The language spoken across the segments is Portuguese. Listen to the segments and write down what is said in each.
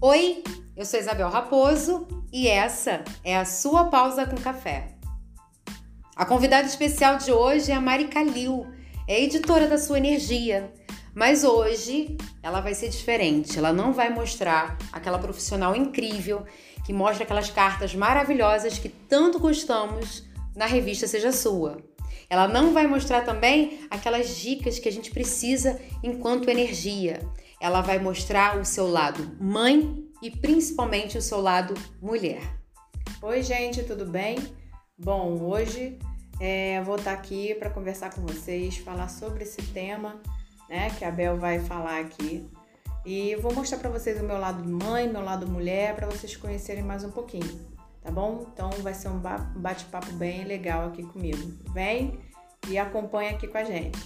Oi, eu sou Isabel Raposo e essa é a sua pausa com café. A convidada especial de hoje é a Mari Calil, é editora da Sua Energia. Mas hoje ela vai ser diferente. Ela não vai mostrar aquela profissional incrível que mostra aquelas cartas maravilhosas que tanto gostamos na revista Seja Sua. Ela não vai mostrar também aquelas dicas que a gente precisa enquanto energia. Ela vai mostrar o seu lado mãe e principalmente o seu lado mulher. Oi, gente, tudo bem? Bom, hoje é, vou estar aqui para conversar com vocês, falar sobre esse tema, né, que a Bel vai falar aqui. E vou mostrar para vocês o meu lado mãe, meu lado mulher, para vocês conhecerem mais um pouquinho tá bom? Então vai ser um bate-papo bem legal aqui comigo. Vem e acompanha aqui com a gente.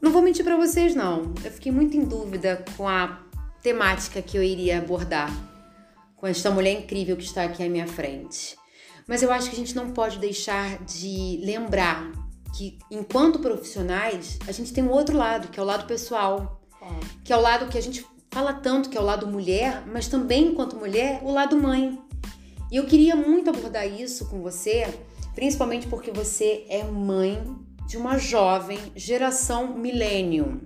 Não vou mentir para vocês não. Eu fiquei muito em dúvida com a temática que eu iria abordar com esta mulher incrível que está aqui à minha frente. Mas eu acho que a gente não pode deixar de lembrar que enquanto profissionais, a gente tem um outro lado, que é o lado pessoal, que é o lado que a gente fala tanto que é o lado mulher, mas também enquanto mulher, o lado mãe. E eu queria muito abordar isso com você, principalmente porque você é mãe de uma jovem geração millennium.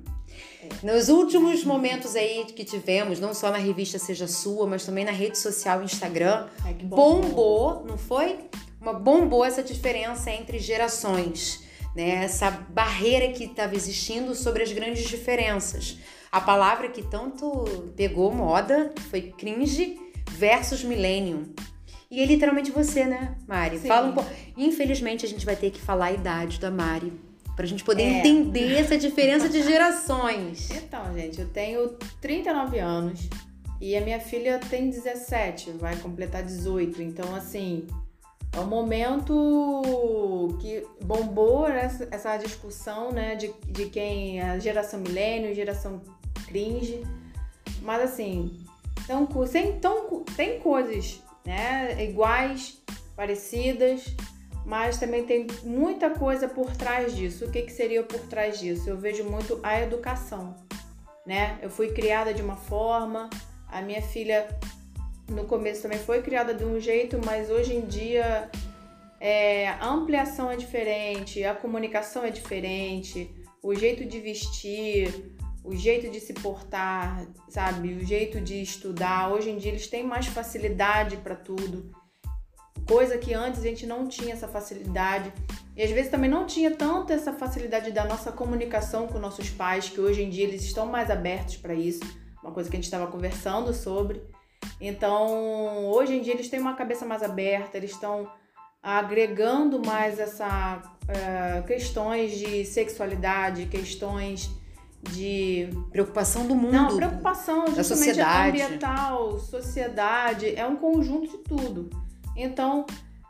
Nos últimos momentos aí que tivemos, não só na revista Seja Sua, mas também na rede social Instagram, bombou, não foi? Uma bombou essa diferença entre gerações, né? Essa barreira que estava existindo sobre as grandes diferenças. A palavra que tanto pegou moda foi cringe versus millennium. E é literalmente você, né, Mari? Sim. Fala um pouco. Infelizmente, a gente vai ter que falar a idade da Mari. Pra gente poder é. entender essa diferença de gerações. Então, gente, eu tenho 39 anos e a minha filha tem 17, vai completar 18. Então, assim, é um momento que bombou essa, essa discussão, né, de, de quem é a geração milênio, geração cringe. Mas, assim, então, tem, então, tem coisas né? Iguais, parecidas, mas também tem muita coisa por trás disso. O que, que seria por trás disso? Eu vejo muito a educação, né? Eu fui criada de uma forma, a minha filha no começo também foi criada de um jeito, mas hoje em dia é, a ampliação é diferente, a comunicação é diferente, o jeito de vestir, o jeito de se portar, sabe? O jeito de estudar. Hoje em dia eles têm mais facilidade para tudo. Coisa que antes a gente não tinha essa facilidade. E às vezes também não tinha tanto essa facilidade da nossa comunicação com nossos pais, que hoje em dia eles estão mais abertos para isso. Uma coisa que a gente estava conversando sobre. Então, hoje em dia eles têm uma cabeça mais aberta, eles estão agregando mais essa uh, questões de sexualidade, questões de preocupação do mundo, não, preocupação da sociedade, ambiental, sociedade, é um conjunto de tudo. Então,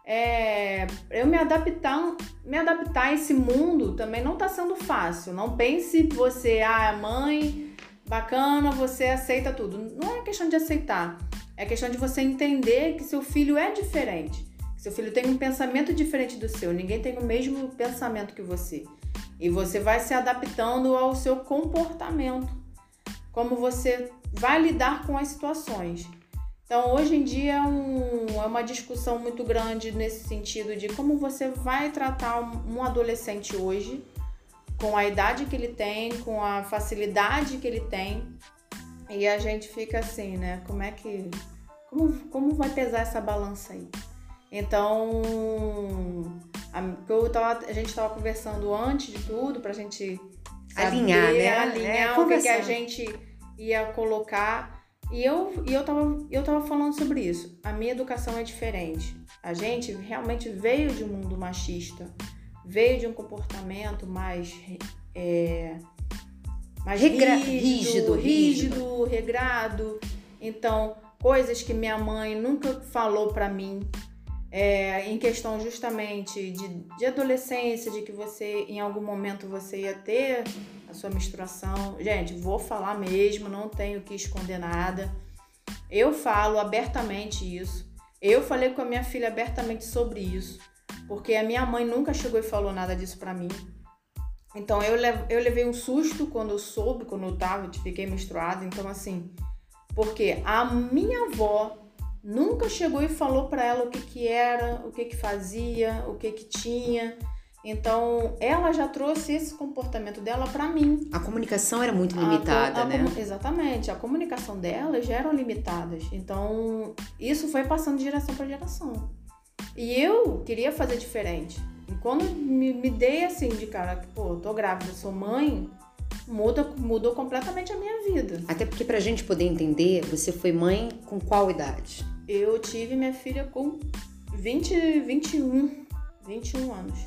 é, eu me adaptar, me adaptar a esse mundo também não está sendo fácil. Não pense você, ah, mãe, bacana, você aceita tudo. Não é questão de aceitar, é questão de você entender que seu filho é diferente. Seu filho tem um pensamento diferente do seu, ninguém tem o mesmo pensamento que você. E você vai se adaptando ao seu comportamento, como você vai lidar com as situações. Então, hoje em dia é, um, é uma discussão muito grande nesse sentido de como você vai tratar um, um adolescente hoje, com a idade que ele tem, com a facilidade que ele tem. E a gente fica assim, né? Como é que. Como, como vai pesar essa balança aí? Então, a, tava, a gente estava conversando antes de tudo para a gente saber, alinhar, né? Alinhar é, o que, que, a gente ia colocar. E eu, e eu, tava, eu tava falando sobre isso. A minha educação é diferente. A gente realmente veio de um mundo machista, veio de um comportamento mais. É, mais Regra rígido, rígido, rígido, regrado. Então, coisas que minha mãe nunca falou para mim, é, em questão justamente de, de adolescência, de que você em algum momento você ia ter a sua menstruação. Gente, vou falar mesmo, não tenho que esconder nada. Eu falo abertamente isso. Eu falei com a minha filha abertamente sobre isso, porque a minha mãe nunca chegou e falou nada disso para mim. Então eu, eu levei um susto quando eu soube, quando eu tava, fiquei menstruada. Então, assim, Porque a minha avó nunca chegou e falou para ela o que que era, o que que fazia, o que que tinha. Então, ela já trouxe esse comportamento dela para mim. A comunicação era muito limitada, a, a, né? Exatamente. A comunicação delas já eram limitadas. Então, isso foi passando de geração para geração. E eu queria fazer diferente. E quando me, me dei assim de cara, pô, tô grávida, sou mãe, muda, mudou completamente a minha vida. Até porque pra gente poder entender, você foi mãe com qual idade? Eu tive minha filha com 20, 21, 21 anos.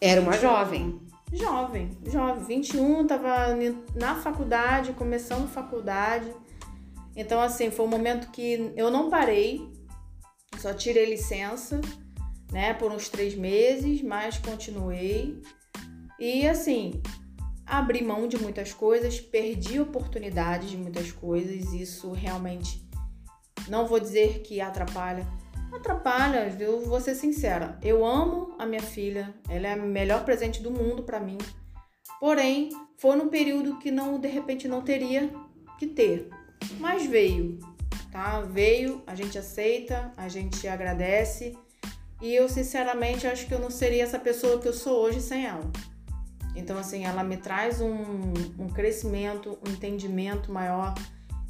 Era uma jovem. Jovem, jovem, 21, tava na faculdade, começando faculdade. Então, assim, foi um momento que eu não parei, só tirei licença, né, por uns três meses, mas continuei. E, assim, abri mão de muitas coisas, perdi oportunidades de muitas coisas, isso realmente não vou dizer que atrapalha. Atrapalha, eu vou ser sincera. Eu amo a minha filha, ela é o melhor presente do mundo para mim. Porém, foi num período que não, de repente, não teria que ter. Mas veio, tá? Veio, a gente aceita, a gente agradece. E eu, sinceramente, acho que eu não seria essa pessoa que eu sou hoje sem ela. Então, assim, ela me traz um, um crescimento, um entendimento maior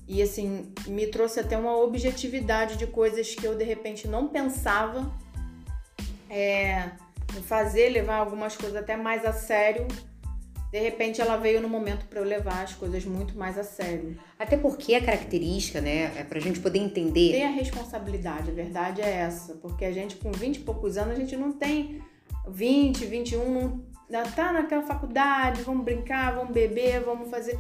e, assim, me trouxe até uma objetividade de coisas que eu, de repente, não pensava é, fazer, levar algumas coisas até mais a sério. De repente, ela veio no momento para eu levar as coisas muito mais a sério. Até porque a característica, né, é pra gente poder entender. Tem a responsabilidade, a verdade é essa. Porque a gente, com 20 e poucos anos, a gente não tem 20, 21, não tá naquela faculdade, vamos brincar, vamos beber, vamos fazer.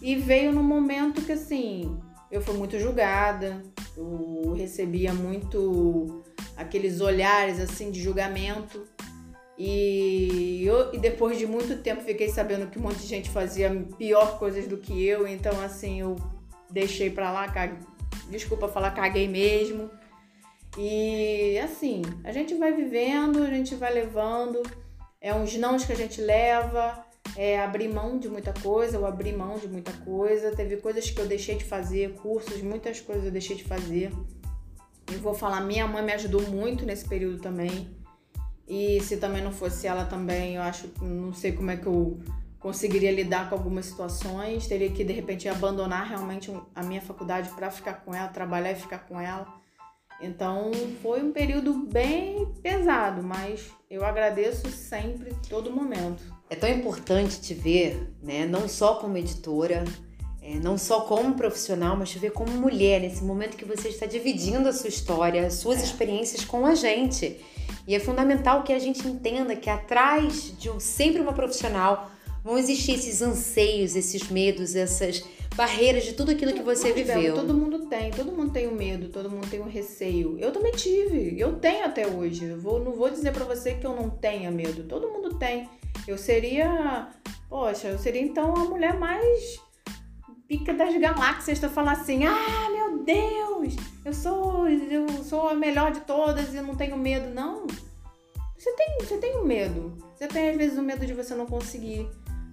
E veio no momento que assim, eu fui muito julgada, eu recebia muito aqueles olhares assim de julgamento. E, eu, e depois de muito tempo fiquei sabendo que um monte de gente fazia pior coisas do que eu, então assim, eu deixei pra lá, desculpa falar, caguei mesmo. E assim, a gente vai vivendo, a gente vai levando é uns nãos que a gente leva, é abrir mão de muita coisa, eu abri mão de muita coisa. Teve coisas que eu deixei de fazer, cursos, muitas coisas eu deixei de fazer. Eu vou falar, minha mãe me ajudou muito nesse período também. E se também não fosse ela também, eu acho, não sei como é que eu conseguiria lidar com algumas situações. Teria que de repente abandonar realmente a minha faculdade para ficar com ela, trabalhar e ficar com ela. Então foi um período bem pesado, mas eu agradeço sempre, todo momento. É tão importante te ver, né? Não só como editora, é, não só como profissional, mas te ver como mulher, nesse momento que você está dividindo a sua história, as suas experiências com a gente. E é fundamental que a gente entenda que atrás de um, sempre uma profissional vão existir esses anseios, esses medos, essas barreiras de tudo aquilo que você Mas, viveu. todo mundo tem, todo mundo tem o um medo, todo mundo tem o um receio. Eu também tive, eu tenho até hoje. Eu vou, não vou dizer para você que eu não tenha medo, todo mundo tem. Eu seria, poxa, eu seria então a mulher mais pica das galáxias para falar assim: "Ah, meu Deus, eu sou eu sou a melhor de todas e não tenho medo". Não. Você tem, você tem um medo. Você tem às vezes o medo de você não conseguir.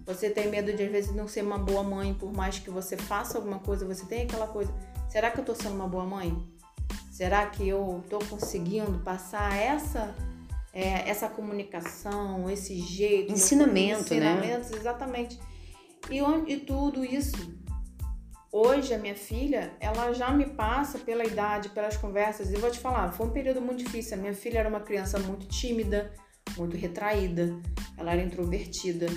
Você tem medo de às vezes não ser uma boa mãe, por mais que você faça alguma coisa, você tem aquela coisa. Será que eu tô sendo uma boa mãe? Será que eu tô conseguindo passar essa é, essa comunicação, esse jeito, ensinamento, ensinamentos, né? exatamente. E, e tudo isso Hoje a minha filha, ela já me passa pela idade, pelas conversas. E vou te falar, foi um período muito difícil. A minha filha era uma criança muito tímida, muito retraída. Ela era introvertida.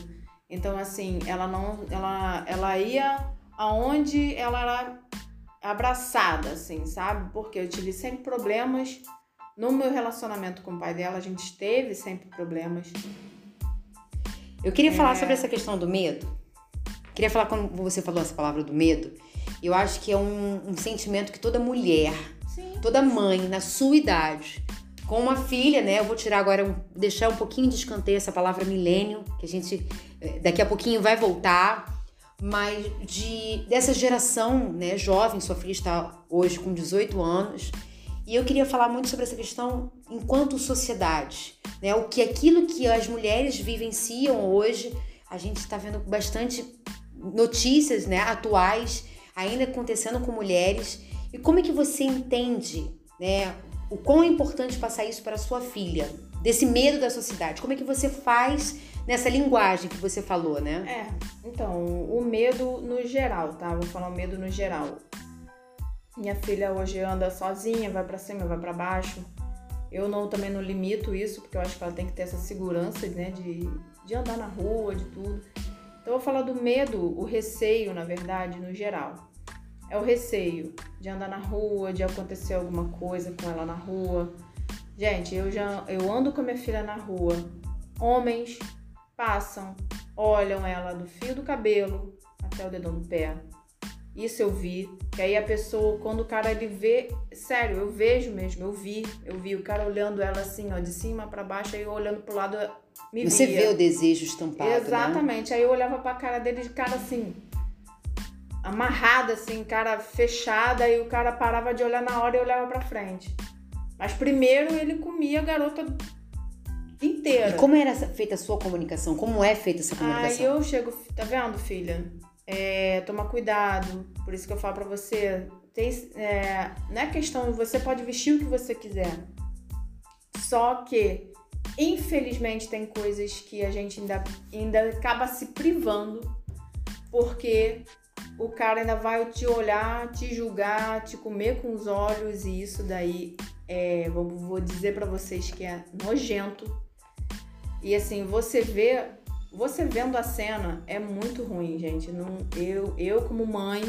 Então, assim, ela não. Ela, ela ia aonde ela era abraçada, assim, sabe? Porque eu tive sempre problemas. No meu relacionamento com o pai dela, a gente teve sempre problemas. Eu queria é... falar sobre essa questão do medo. Queria falar quando você falou essa palavra do medo. Eu acho que é um, um sentimento que toda mulher, Sim. toda mãe, na sua idade, com uma filha, né? Eu vou tirar agora, deixar um pouquinho de escanteio essa palavra milênio, que a gente eh, daqui a pouquinho vai voltar, mas de dessa geração, né, jovem, sua filha está hoje com 18 anos, e eu queria falar muito sobre essa questão enquanto sociedade, né? O que aquilo que as mulheres vivenciam hoje, a gente está vendo bastante notícias, né, atuais ainda acontecendo com mulheres. E como é que você entende, né, o quão é importante passar isso para sua filha, desse medo da sociedade? Como é que você faz nessa linguagem que você falou, né? É, então, o medo no geral, tá? Vou falar o medo no geral. Minha filha hoje anda sozinha, vai para cima, vai para baixo. Eu não também não limito isso, porque eu acho que ela tem que ter essa segurança, né, de, de andar na rua, de tudo. Então eu vou falar do medo, o receio, na verdade, no geral. É o receio de andar na rua, de acontecer alguma coisa com ela na rua. Gente, eu já eu ando com a minha filha na rua. Homens passam, olham ela do fio do cabelo até o dedão do pé. Isso eu vi. Que aí a pessoa, quando o cara ele vê, sério, eu vejo mesmo, eu vi, eu vi o cara olhando ela assim, ó, de cima para baixo, aí eu olhando pro lado, me Você via. vê o desejo estampado, né? Exatamente. Né? Aí eu olhava pra cara dele de cara assim, amarrada assim, cara fechada, e o cara parava de olhar na hora e olhava para frente. Mas primeiro ele comia a garota inteira. E como era feita a sua comunicação? Como é feita essa comunicação? Aí eu chego, tá vendo, filha? É, toma cuidado. Por isso que eu falo pra você, tem, é, não é questão, você pode vestir o que você quiser. Só que, infelizmente, tem coisas que a gente ainda, ainda acaba se privando porque o cara ainda vai te olhar, te julgar, te comer com os olhos e isso daí é, vou, vou dizer para vocês que é nojento. E assim, você vê, você vendo a cena é muito ruim, gente. Não, eu, eu como mãe,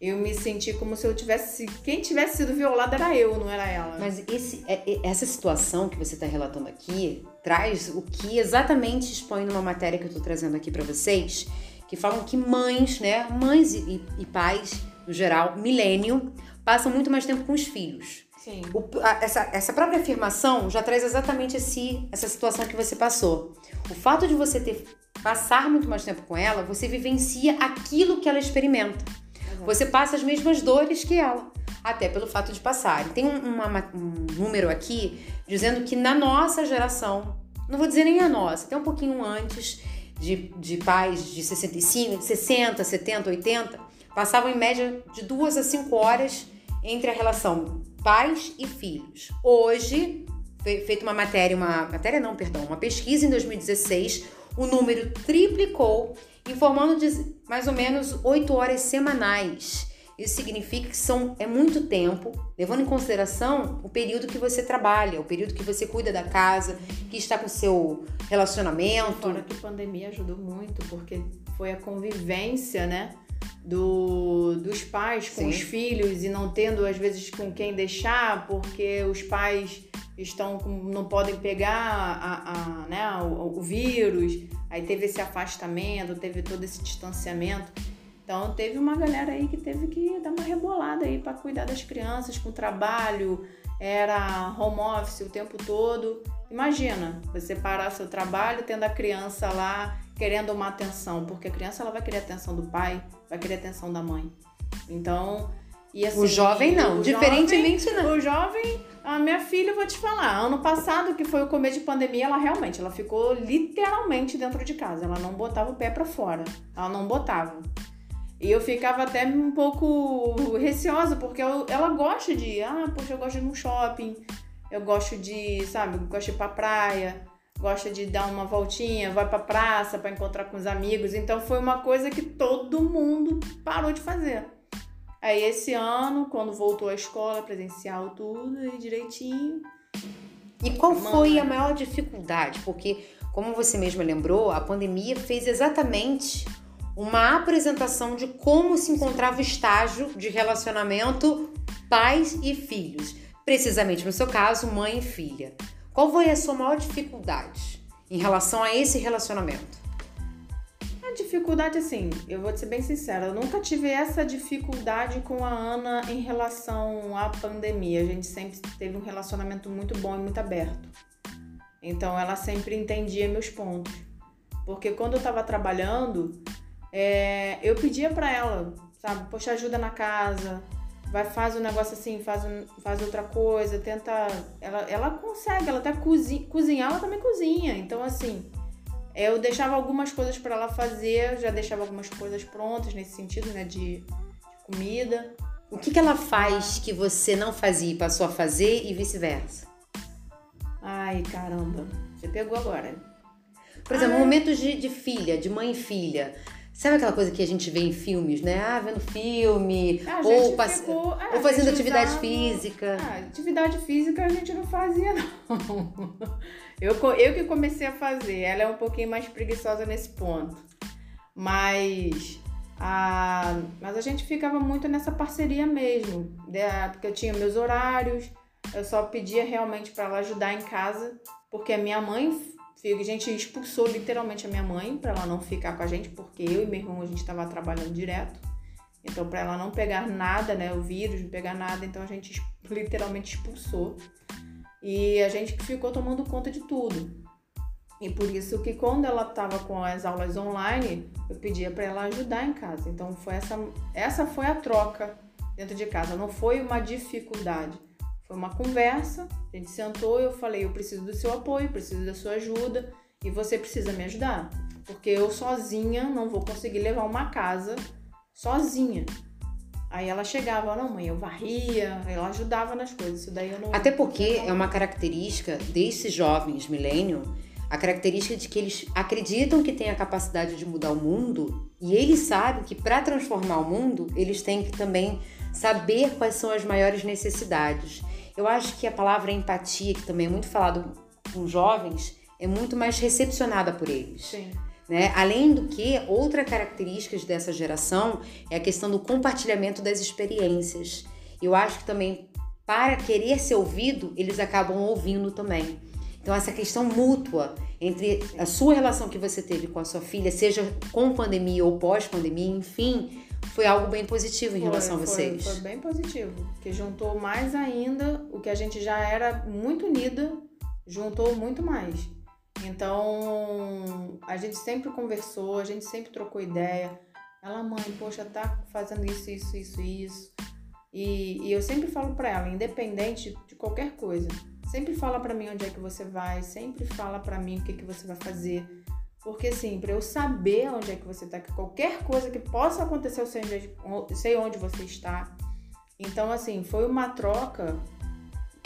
eu me senti como se eu tivesse, quem tivesse sido violada era eu, não era ela. Mas esse, é, é, essa situação que você está relatando aqui traz o que exatamente expõe numa matéria que eu estou trazendo aqui para vocês que falam que mães, né, mães e, e pais, no geral, milênio, passam muito mais tempo com os filhos. O, a, essa, essa própria afirmação já traz exatamente esse, essa situação que você passou. O fato de você ter passar muito mais tempo com ela, você vivencia aquilo que ela experimenta. Você passa as mesmas dores que ela, até pelo fato de passar. Tem um, uma, um número aqui dizendo que na nossa geração, não vou dizer nem a nossa, até um pouquinho antes, de, de pais de 65, de 60, 70, 80, passavam em média de duas a cinco horas entre a relação pais e filhos. Hoje, foi feita uma matéria, uma matéria não, perdão, uma pesquisa em 2016, o número triplicou, informando de mais ou menos 8 horas semanais. Isso significa que são, é muito tempo, levando em consideração o período que você trabalha, o período que você cuida da casa, que está com seu relacionamento. Fora que a pandemia ajudou muito, porque foi a convivência, né? Do, pais com Sim. os filhos e não tendo às vezes com quem deixar, porque os pais estão com, não podem pegar a, a né, o, o vírus, aí teve esse afastamento, teve todo esse distanciamento. Então teve uma galera aí que teve que dar uma rebolada aí para cuidar das crianças com trabalho, era home office o tempo todo. Imagina, você parar seu trabalho tendo a criança lá querendo uma atenção, porque a criança ela vai querer a atenção do pai, vai querer a atenção da mãe. Então, e assim, o jovem não, o diferentemente jovem, não. O jovem, a minha filha, eu vou te falar, ano passado que foi o começo de pandemia, ela realmente, ela ficou literalmente dentro de casa, ela não botava o pé para fora. Ela não botava. E eu ficava até um pouco receosa, porque eu, ela gosta de, ah, poxa, eu gosto de ir no shopping, eu gosto de, sabe, gosto de ir pra praia, gosta de dar uma voltinha, vai pra praça para encontrar com os amigos. Então foi uma coisa que todo mundo parou de fazer. Aí esse ano, quando voltou à escola presencial, tudo e direitinho. E qual foi a maior dificuldade? Porque, como você mesma lembrou, a pandemia fez exatamente uma apresentação de como se encontrava o estágio de relacionamento pais e filhos. Precisamente no seu caso, mãe e filha. Qual foi a sua maior dificuldade em relação a esse relacionamento? Dificuldade, assim, eu vou ser bem sincera, eu nunca tive essa dificuldade com a Ana em relação à pandemia. A gente sempre teve um relacionamento muito bom e muito aberto. Então ela sempre entendia meus pontos. Porque quando eu tava trabalhando, é, eu pedia para ela, sabe, poxa, ajuda na casa, vai, faz um negócio assim, faz, um, faz outra coisa, tenta. Ela, ela consegue, ela até cozinha, cozinhar, ela também cozinha. Então, assim, eu deixava algumas coisas para ela fazer, já deixava algumas coisas prontas nesse sentido, né, de comida. O que, que ela faz que você não fazia e passou a fazer e vice-versa? Ai, caramba. Você pegou agora. Por exemplo, momentos de, de filha, de mãe e filha. Sabe aquela coisa que a gente vê em filmes, né? Ah, vendo filme, A ou, passe- ficou- é, ou fazendo atividade usava- física. Ah, atividade física a gente não fazia, não. Eu, eu que comecei a fazer. Ela é um pouquinho mais preguiçosa nesse ponto. Mas a, mas a gente ficava muito nessa parceria mesmo. né? Porque eu tinha meus horários. Eu só pedia realmente para ela ajudar em casa. Porque a minha mãe, a gente expulsou literalmente a minha mãe para ela não ficar com a gente. Porque eu e meu irmão a gente estava trabalhando direto. Então, para ela não pegar nada, né, o vírus, não pegar nada, então a gente literalmente expulsou. E a gente ficou tomando conta de tudo. E por isso que quando ela estava com as aulas online, eu pedia para ela ajudar em casa. Então foi essa essa foi a troca dentro de casa, não foi uma dificuldade. Foi uma conversa, a gente sentou e eu falei, eu preciso do seu apoio, preciso da sua ajuda e você precisa me ajudar, porque eu sozinha não vou conseguir levar uma casa sozinha. Aí ela chegava, não mãe, eu varria, ela ajudava nas coisas, isso daí eu não... Até porque é uma característica desses jovens milênio, a característica de que eles acreditam que têm a capacidade de mudar o mundo e eles sabem que para transformar o mundo, eles têm que também saber quais são as maiores necessidades. Eu acho que a palavra empatia, que também é muito falado com jovens, é muito mais recepcionada por eles. Sim. né? Além do que, outra característica dessa geração é a questão do compartilhamento das experiências. Eu acho que também, para querer ser ouvido, eles acabam ouvindo também. Então, essa questão mútua entre a sua relação que você teve com a sua filha, seja com pandemia ou pós-pandemia, enfim, foi algo bem positivo em Foi, relação a foi, vocês. Foi bem positivo, que juntou mais ainda o que a gente já era muito unida, juntou muito mais. Então, a gente sempre conversou, a gente sempre trocou ideia. Ela, mãe, poxa, tá fazendo isso, isso, isso, isso. E, e eu sempre falo pra ela, independente de qualquer coisa, sempre fala pra mim onde é que você vai, sempre fala pra mim o que, que você vai fazer. Porque assim, pra eu saber onde é que você tá, que qualquer coisa que possa acontecer, eu sei onde, eu sei onde você está. Então, assim, foi uma troca,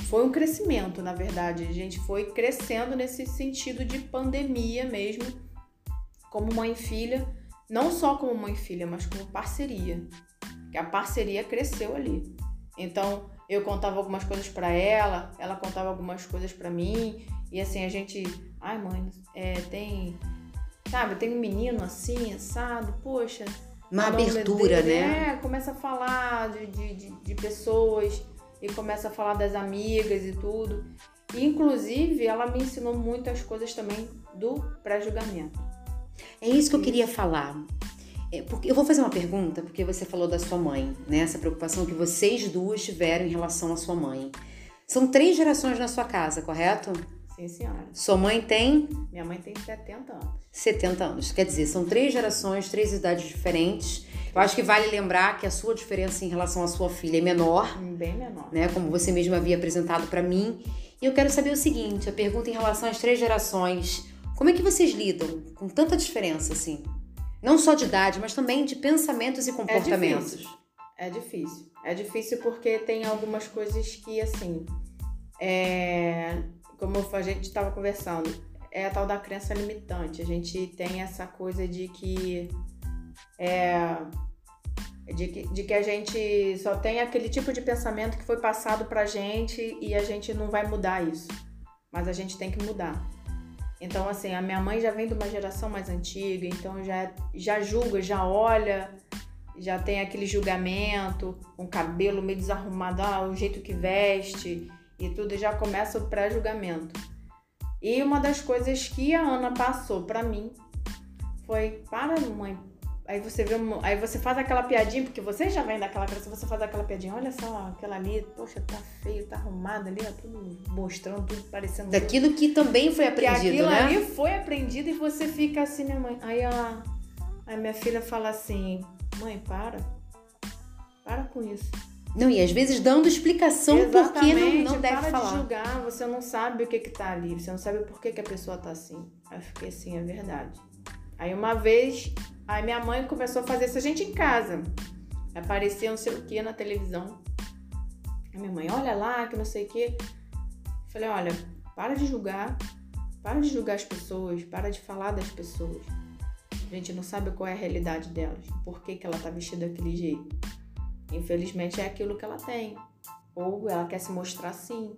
foi um crescimento, na verdade. A gente foi crescendo nesse sentido de pandemia mesmo, como mãe e filha, não só como mãe e filha, mas como parceria. Que a parceria cresceu ali. Então, eu contava algumas coisas pra ela, ela contava algumas coisas pra mim, e assim, a gente, ai mãe, é, tem, sabe, tem um menino assim, assado, poxa, Uma nome abertura, dele, né? É, começa a falar de, de, de, de pessoas e começa a falar das amigas e tudo. E, inclusive, ela me ensinou muitas coisas também do pré-julgamento. É isso que eu queria falar. É, porque eu vou fazer uma pergunta, porque você falou da sua mãe, né? Essa preocupação que vocês duas tiveram em relação à sua mãe. São três gerações na sua casa, correto? Sim, senhora. Sua mãe tem Minha mãe tem 70 anos. 70 anos. Quer dizer, são três gerações, três idades diferentes. Eu acho que vale lembrar que a sua diferença em relação à sua filha é menor, Bem menor. né? Como você mesma havia apresentado para mim. E eu quero saber o seguinte: a pergunta em relação às três gerações. Como é que vocês lidam com tanta diferença assim? Não só de idade, mas também de pensamentos e comportamentos. difícil. É difícil. É difícil porque tem algumas coisas que, assim, é, como a gente estava conversando, é a tal da crença limitante. A gente tem essa coisa de que é, de que, de que a gente só tem aquele tipo de pensamento que foi passado pra gente e a gente não vai mudar isso. Mas a gente tem que mudar. Então, assim, a minha mãe já vem de uma geração mais antiga, então já, já julga, já olha, já tem aquele julgamento, um cabelo meio desarrumado, ah, o jeito que veste e tudo, já começa o pré-julgamento. E uma das coisas que a Ana passou pra mim foi: para, mãe. Aí você vê, aí você faz aquela piadinha, porque você já vem daquela criança, você faz aquela piadinha, olha só, aquela ali, poxa, tá feio, tá arrumada ali, ó, tudo mostrando, tudo parecendo. Daquilo que também foi Que aprendido, aquilo né? ali foi aprendido e você fica assim, minha mãe. Aí ela. Aí minha filha fala assim, mãe, para. Para com isso. Não, e às vezes dando explicação por que não, não deve para falar. de julgar, você não sabe o que que tá ali, você não sabe por que, que a pessoa tá assim. Aí eu fiquei assim, é verdade. Aí uma vez, aí minha mãe começou a fazer isso a gente em casa. Aparecia não sei o que na televisão. A minha mãe, olha lá, que não sei o que. Falei, olha, para de julgar. Para de julgar as pessoas. Para de falar das pessoas. A gente não sabe qual é a realidade delas. Por que, que ela tá vestida daquele jeito. Infelizmente é aquilo que ela tem. Ou ela quer se mostrar assim.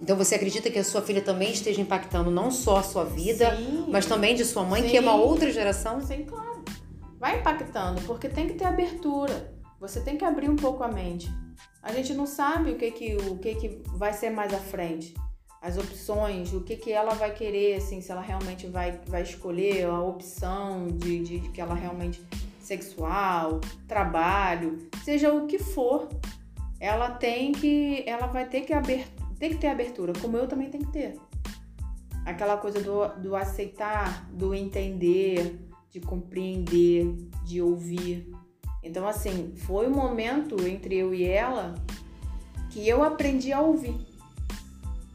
Então você acredita que a sua filha também esteja impactando não só a sua vida, Sim. mas também de sua mãe, Sim. que é uma outra geração? Sim, claro. Vai impactando, porque tem que ter abertura. Você tem que abrir um pouco a mente. A gente não sabe o que que, o que, que vai ser mais à frente. As opções, o que, que ela vai querer, assim, se ela realmente vai, vai escolher a opção de, de que ela realmente sexual, trabalho, seja o que for, ela tem que, ela vai ter que tem que ter abertura, como eu também tenho que ter. Aquela coisa do, do aceitar, do entender, de compreender, de ouvir. Então, assim, foi um momento entre eu e ela que eu aprendi a ouvir.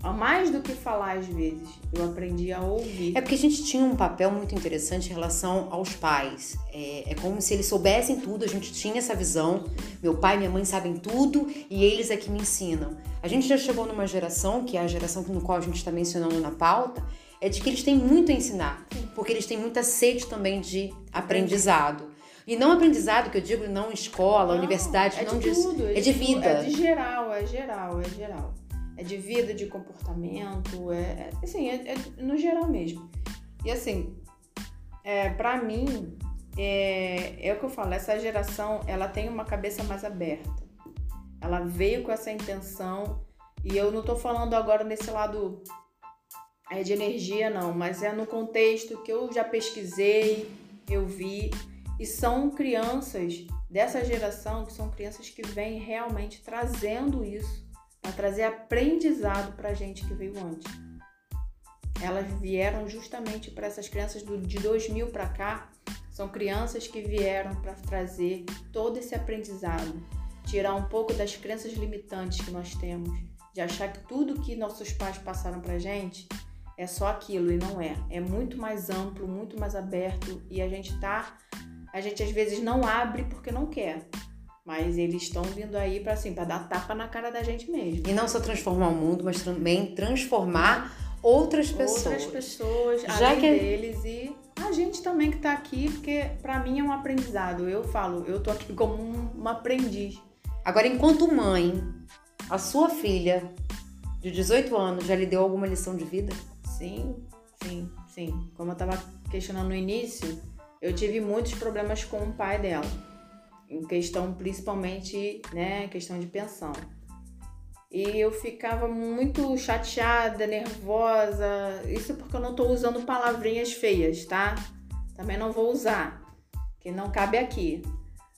A mais do que falar às vezes, eu aprendi a ouvir. É porque a gente tinha um papel muito interessante em relação aos pais. É, é como se eles soubessem tudo, a gente tinha essa visão. Meu pai e minha mãe sabem tudo e eles é que me ensinam. A gente já chegou numa geração, que é a geração no qual a gente está mencionando na pauta, é de que eles têm muito a ensinar, porque eles têm muita sede também de aprendizado. E não aprendizado, que eu digo, não escola, Não, universidade, é não de disso. tudo, É de tudo, vida. É de geral, é geral, é geral. É de vida, de comportamento, é, é assim, é, é no geral mesmo. E assim, é, para mim, é, é o que eu falo, essa geração, ela tem uma cabeça mais aberta. Ela veio com essa intenção, e eu não tô falando agora nesse lado é, de energia, não, mas é no contexto que eu já pesquisei, eu vi, e são crianças dessa geração que são crianças que vêm realmente trazendo isso, para trazer aprendizado para a gente que veio antes. Elas vieram justamente para essas crianças do, de 2000 para cá, são crianças que vieram para trazer todo esse aprendizado, tirar um pouco das crenças limitantes que nós temos, de achar que tudo que nossos pais passaram para gente é só aquilo e não é. É muito mais amplo, muito mais aberto e a gente tá, a gente às vezes não abre porque não quer. Mas eles estão vindo aí para assim, para dar tapa na cara da gente mesmo. E não só transformar o mundo, mas também transformar outras pessoas. Outras pessoas, Já além que- deles e a gente também que tá aqui, porque para mim é um aprendizado. Eu falo, eu tô aqui como um, uma aprendiz. Agora, enquanto mãe, a sua filha de 18 anos já lhe deu alguma lição de vida? Sim, sim, sim. Como eu tava questionando no início, eu tive muitos problemas com o pai dela. Em questão, principalmente, né, questão de pensão. E eu ficava muito chateada, nervosa. Isso porque eu não tô usando palavrinhas feias, tá? Também não vou usar, que não cabe aqui.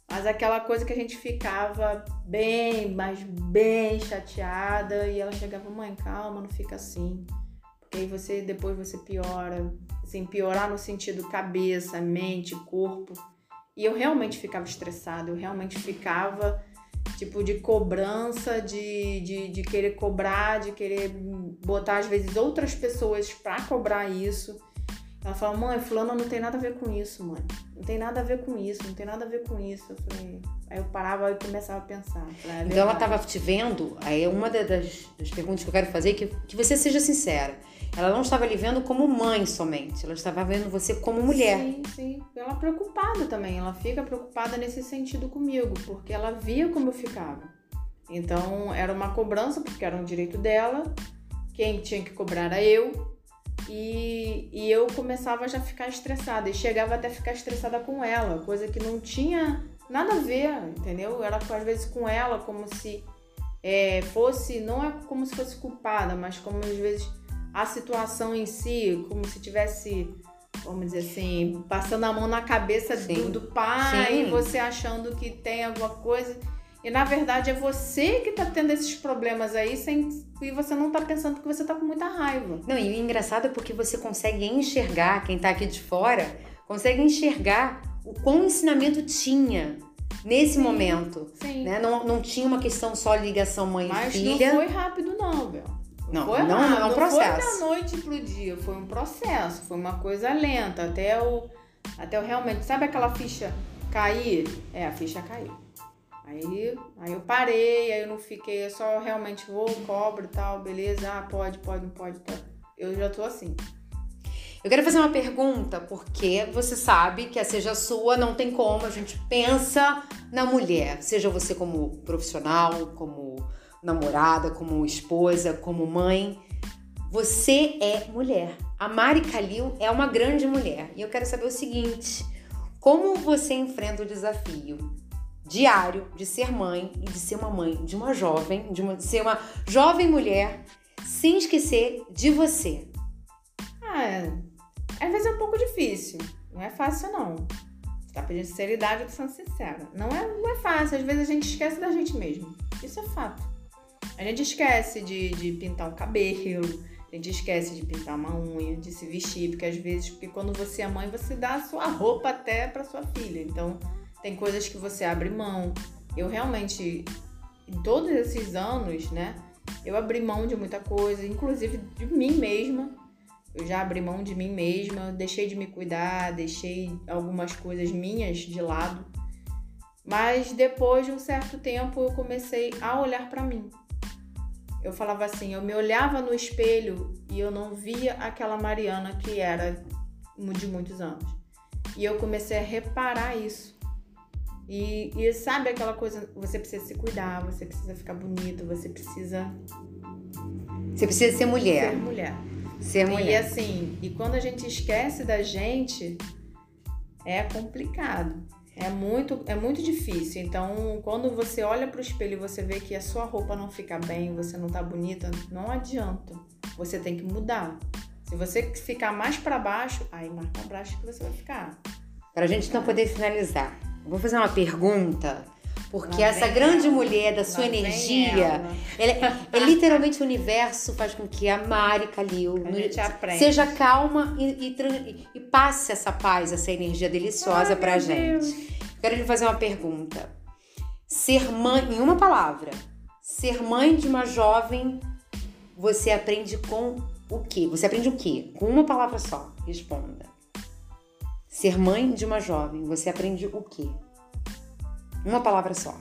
Mas aquela coisa que a gente ficava bem, mas bem chateada. E ela chegava, mãe, calma, não fica assim. Porque aí você, depois você piora. Assim, piorar no sentido cabeça, mente, corpo. E eu realmente ficava estressada, eu realmente ficava tipo de cobrança, de, de, de querer cobrar, de querer botar às vezes outras pessoas pra cobrar isso. Ela fala, mãe, fulano não tem nada a ver com isso, mãe. Não tem nada a ver com isso, não tem nada a ver com isso. Eu falei, aí eu parava e começava a pensar. Falei, "É Então ela verdade." estava te vendo, aí uma da- das, das perguntas que eu quero fazer é que, que você seja sincera. Ela não estava lhe vendo como mãe somente, ela estava vendo você como mulher. Sim, sim. Ela preocupada também. Ela fica preocupada nesse sentido comigo, porque ela via como eu ficava. Então era uma cobrança, porque era um direito dela. Quem tinha que cobrar era eu. E, e eu começava já a ficar estressada. E chegava até a ficar estressada com ela, coisa que não tinha nada a ver, entendeu? Era às vezes com ela como se é, fosse, não é como se fosse culpada, mas como às vezes a situação em si, como se tivesse, vamos dizer assim, passando a mão na cabeça do, do pai, Sim. e você achando que tem alguma coisa. E na verdade é você que tá tendo esses problemas aí sem, e você não tá pensando que você tá com muita raiva. Não, e o engraçado é porque você consegue enxergar, quem tá aqui de fora, consegue enxergar o quão ensinamento tinha nesse Sim. momento. Sim. Né? Não, não tinha uma questão só ligação Mas não foi rápido, não, Bel. Não, foi não, rápido, é um Não processo. foi da noite pro dia, foi um processo, foi uma coisa lenta, até o, até o realmente, sabe aquela ficha cair? É, a ficha caiu. Aí, aí eu parei, aí eu não fiquei, eu só realmente vou, cobro e tal, beleza, ah, pode, pode, não pode, pode. Eu já tô assim. Eu quero fazer uma pergunta, porque você sabe que a Seja Sua não tem como, a gente pensa na mulher, seja você como profissional, como namorada, como esposa, como mãe. Você é mulher. A Mari Kalil é uma grande mulher. E eu quero saber o seguinte: como você enfrenta o desafio diário de ser mãe e de ser uma mãe de uma jovem, de, uma, de ser uma jovem mulher, sem esquecer de você? Ah, é. às vezes é um pouco difícil. Não é fácil, não. Tá pedindo sinceridade, eu tô sendo sincera. Não é, não é fácil. Às vezes a gente esquece da gente mesmo. Isso é fato. A gente esquece de, de pintar o cabelo, a gente esquece de pintar uma unha, de se vestir, porque às vezes, porque quando você é mãe, você dá a sua roupa até para sua filha. Então, tem coisas que você abre mão. Eu realmente, em todos esses anos, né, eu abri mão de muita coisa, inclusive de mim mesma. Eu já abri mão de mim mesma, deixei de me cuidar, deixei algumas coisas minhas de lado. Mas depois de um certo tempo eu comecei a olhar para mim. Eu falava assim, eu me olhava no espelho e eu não via aquela Mariana que era de muitos anos. E eu comecei a reparar isso. E, e sabe aquela coisa, você precisa se cuidar, você precisa ficar bonito, você precisa. Você precisa ser mulher. Ser mulher. Ser mulher. E assim, e quando a gente esquece da gente, é complicado. É muito, é muito difícil. Então, quando você olha para o espelho e você vê que a sua roupa não fica bem, você não tá bonita, não adianta. Você tem que mudar. Se você ficar mais para baixo, aí mais para baixo que você vai ficar. Para a gente não poder finalizar, vou fazer uma pergunta, porque Lá essa grande ela. mulher da sua energia, ela. É, é, literalmente o universo faz com que a Mari Kalil seja calma e, e, e, passe essa paz, essa energia deliciosa Ai, pra gente. Deus. Quero lhe fazer uma pergunta. Ser mãe, em uma palavra, ser mãe de uma jovem, você aprende com o quê? Você aprende o quê? Com uma palavra só. Responda. Ser mãe de uma jovem, você aprende o quê? Uma palavra só.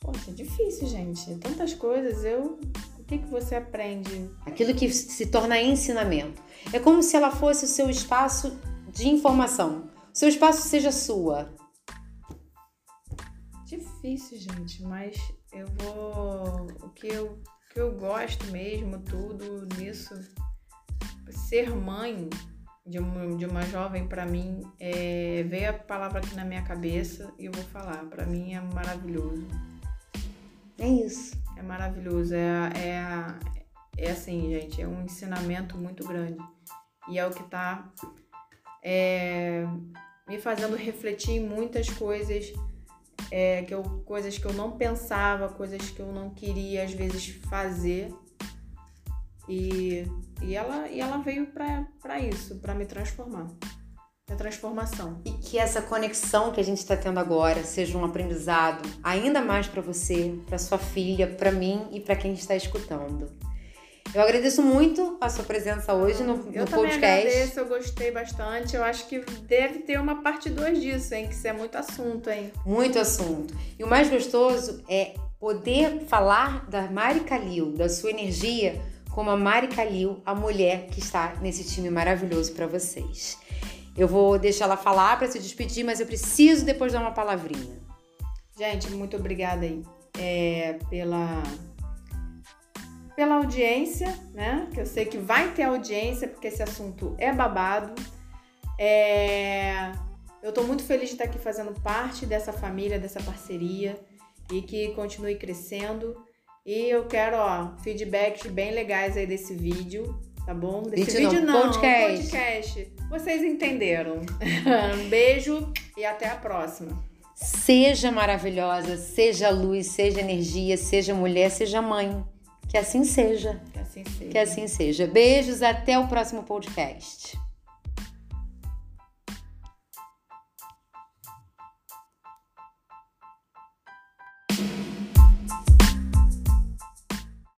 Poxa, é difícil, gente. Tantas coisas. Eu. O que, que você aprende? Aquilo que se torna ensinamento. É como se ela fosse o seu espaço de informação. O seu espaço seja sua. Difícil, gente, mas eu vou. O que eu, o que eu gosto mesmo, tudo nisso. Ser mãe de uma, de uma jovem, para mim, é, veio a palavra aqui na minha cabeça e eu vou falar. Para mim é maravilhoso. É isso. É maravilhoso. É, é, é assim, gente, é um ensinamento muito grande. E é o que tá é, me fazendo refletir em muitas coisas. É, que eu, coisas que eu não pensava, coisas que eu não queria às vezes fazer. E e ela, e ela veio para isso, para me transformar. A transformação. E que essa conexão que a gente está tendo agora seja um aprendizado ainda mais para você, para sua filha, para mim e para quem está escutando. Eu agradeço muito a sua presença hoje no, eu no podcast. Eu agradeço, eu gostei bastante. Eu acho que deve ter uma parte 2 disso, hein? Que isso é muito assunto, hein? Muito assunto. E o mais gostoso é poder falar da Mari Kalil, da sua energia, como a Mari Kalil, a mulher que está nesse time maravilhoso para vocês. Eu vou deixar ela falar para se despedir, mas eu preciso depois dar uma palavrinha. Gente, muito obrigada aí é, pela pela audiência, né? Que eu sei que vai ter audiência porque esse assunto é babado. É, eu estou muito feliz de estar aqui fazendo parte dessa família, dessa parceria e que continue crescendo. E eu quero, ó, feedbacks bem legais aí desse vídeo, tá bom? Desse vídeo, vídeo não, não, podcast. podcast. Vocês entenderam. um beijo e até a próxima. Seja maravilhosa, seja luz, seja energia, seja mulher, seja mãe. Que assim seja. Que assim seja. Que assim seja. Beijos, até o próximo podcast.